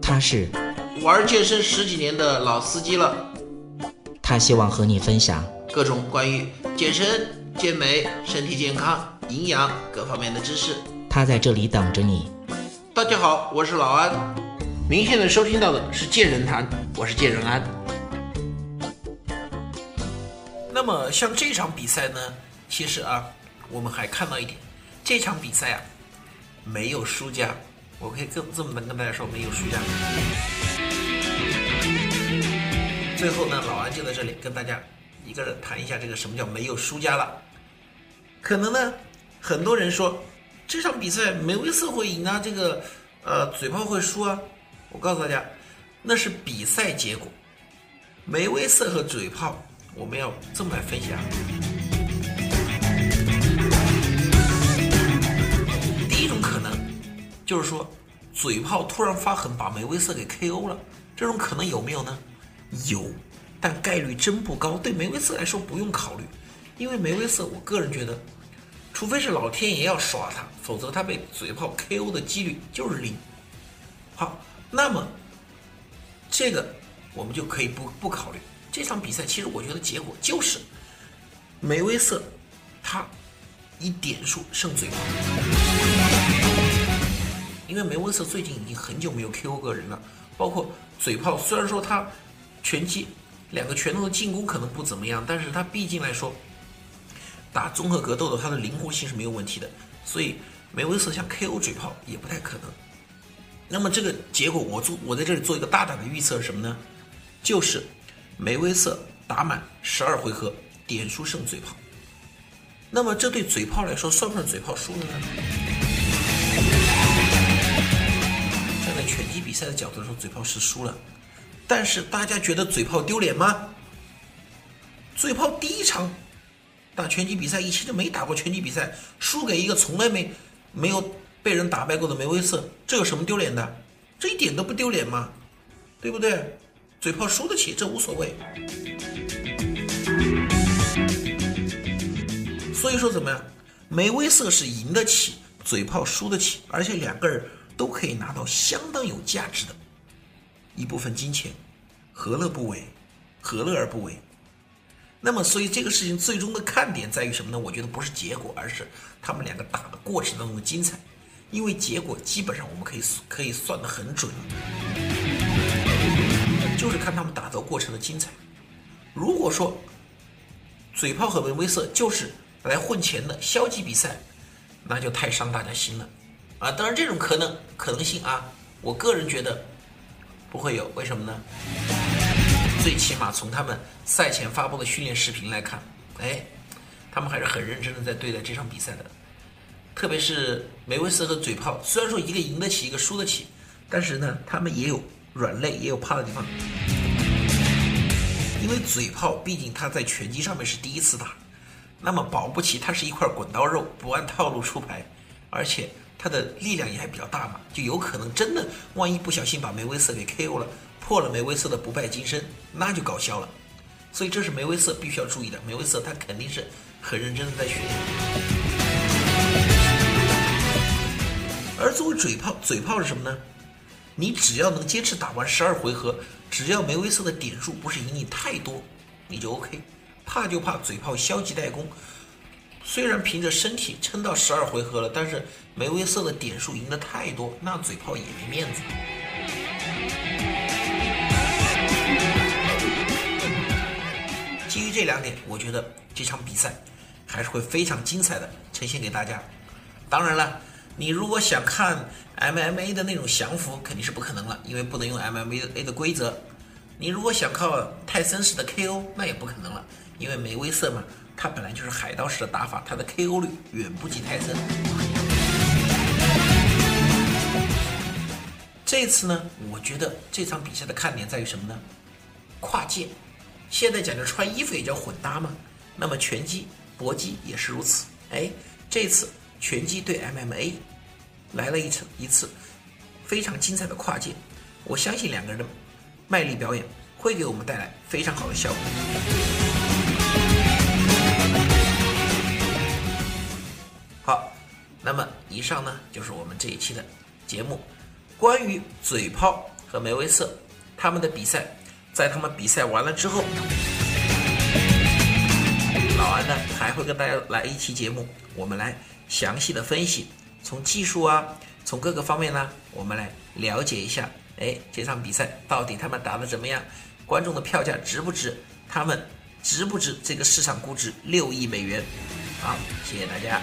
他是玩健身十几年的老司机了，他希望和你分享各种关于健身、健美、身体健康、营养各方面的知识。他在这里等着你。大家好，我是老安。您现在收听到的是健人谈，我是健人安。那么像这场比赛呢，其实啊，我们还看到一点，这场比赛啊，没有输家。我可以这这么跟大家说，没有输家。最后呢，老安就在这里跟大家一个人谈一下这个什么叫没有输家了。可能呢，很多人说这场比赛梅威瑟会赢啊，这个呃嘴炮会输啊。我告诉大家，那是比赛结果。梅威瑟和嘴炮，我们要这么来分析啊。就是说，嘴炮突然发狠把梅威瑟给 KO 了，这种可能有没有呢？有，但概率真不高。对梅威瑟来说不用考虑，因为梅威瑟，我个人觉得，除非是老天爷要耍他，否则他被嘴炮 KO 的几率就是零。好，那么这个我们就可以不不考虑。这场比赛其实我觉得结果就是梅威瑟他以点数胜嘴炮，因为梅威瑟最近已经很久没有 KO 过人了，包括嘴炮，虽然说他。拳击两个拳头的进攻可能不怎么样，但是他毕竟来说打综合格斗的，他的灵活性是没有问题的，所以梅威瑟想 KO 嘴炮也不太可能。那么这个结果，我做我在这里做一个大胆的预测是什么呢？就是梅威瑟打满十二回合，点数胜嘴炮。那么这对嘴炮来说，算不算嘴炮输了呢？拳击比赛的角度来说，嘴炮是输了。但是大家觉得嘴炮丢脸吗？嘴炮第一场打拳击比赛以前就没打过拳击比赛，输给一个从来没没有被人打败过的梅威瑟，这有什么丢脸的？这一点都不丢脸嘛，对不对？嘴炮输得起，这无所谓。所以说怎么样？梅威瑟是赢得起，嘴炮输得起，而且两个人都可以拿到相当有价值的。一部分金钱，何乐不为？何乐而不为？那么，所以这个事情最终的看点在于什么呢？我觉得不是结果，而是他们两个打的过程当中的精彩。因为结果基本上我们可以可以算得很准，就是看他们打斗过程的精彩。如果说嘴炮和梅威瑟就是来混钱的消极比赛，那就太伤大家心了啊！当然，这种可能可能性啊，我个人觉得。不会有，为什么呢？最起码从他们赛前发布的训练视频来看，哎，他们还是很认真的在对待这场比赛的。特别是梅威瑟和嘴炮，虽然说一个赢得起，一个输得起，但是呢，他们也有软肋，也有怕的地方。因为嘴炮毕竟他在拳击上面是第一次打，那么保不齐他是一块滚刀肉，不按套路出牌，而且。他的力量也还比较大嘛，就有可能真的，万一不小心把梅威瑟给 KO 了，破了梅威瑟的不败金身，那就搞笑了。所以这是梅威瑟必须要注意的。梅威瑟他肯定是很认真的在学。而作为嘴炮，嘴炮是什么呢？你只要能坚持打完十二回合，只要梅威瑟的点数不是赢你太多，你就 OK。怕就怕嘴炮消极怠工。虽然凭着身体撑到十二回合了，但是梅威瑟的点数赢得太多，那嘴炮也没面子。基于这两点，我觉得这场比赛还是会非常精彩的呈现给大家。当然了，你如果想看 MMA 的那种降服，肯定是不可能了，因为不能用 MMA 的规则。你如果想靠泰森式的 KO，那也不可能了，因为梅威瑟嘛。他本来就是海盗式的打法，他的 KO 率远不及泰森。这次呢，我觉得这场比赛的看点在于什么呢？跨界，现在讲究穿衣服也叫混搭嘛。那么拳击、搏击也是如此。哎，这次拳击对 MMA 来了一次一次非常精彩的跨界，我相信两个人的卖力表演会给我们带来非常好的效果。那么以上呢就是我们这一期的节目。关于嘴炮和梅威瑟他们的比赛，在他们比赛完了之后，老安呢还会跟大家来一期节目，我们来详细的分析，从技术啊，从各个方面呢，我们来了解一下，哎，这场比赛到底他们打的怎么样，观众的票价值不值，他们值不值这个市场估值六亿美元？好，谢谢大家。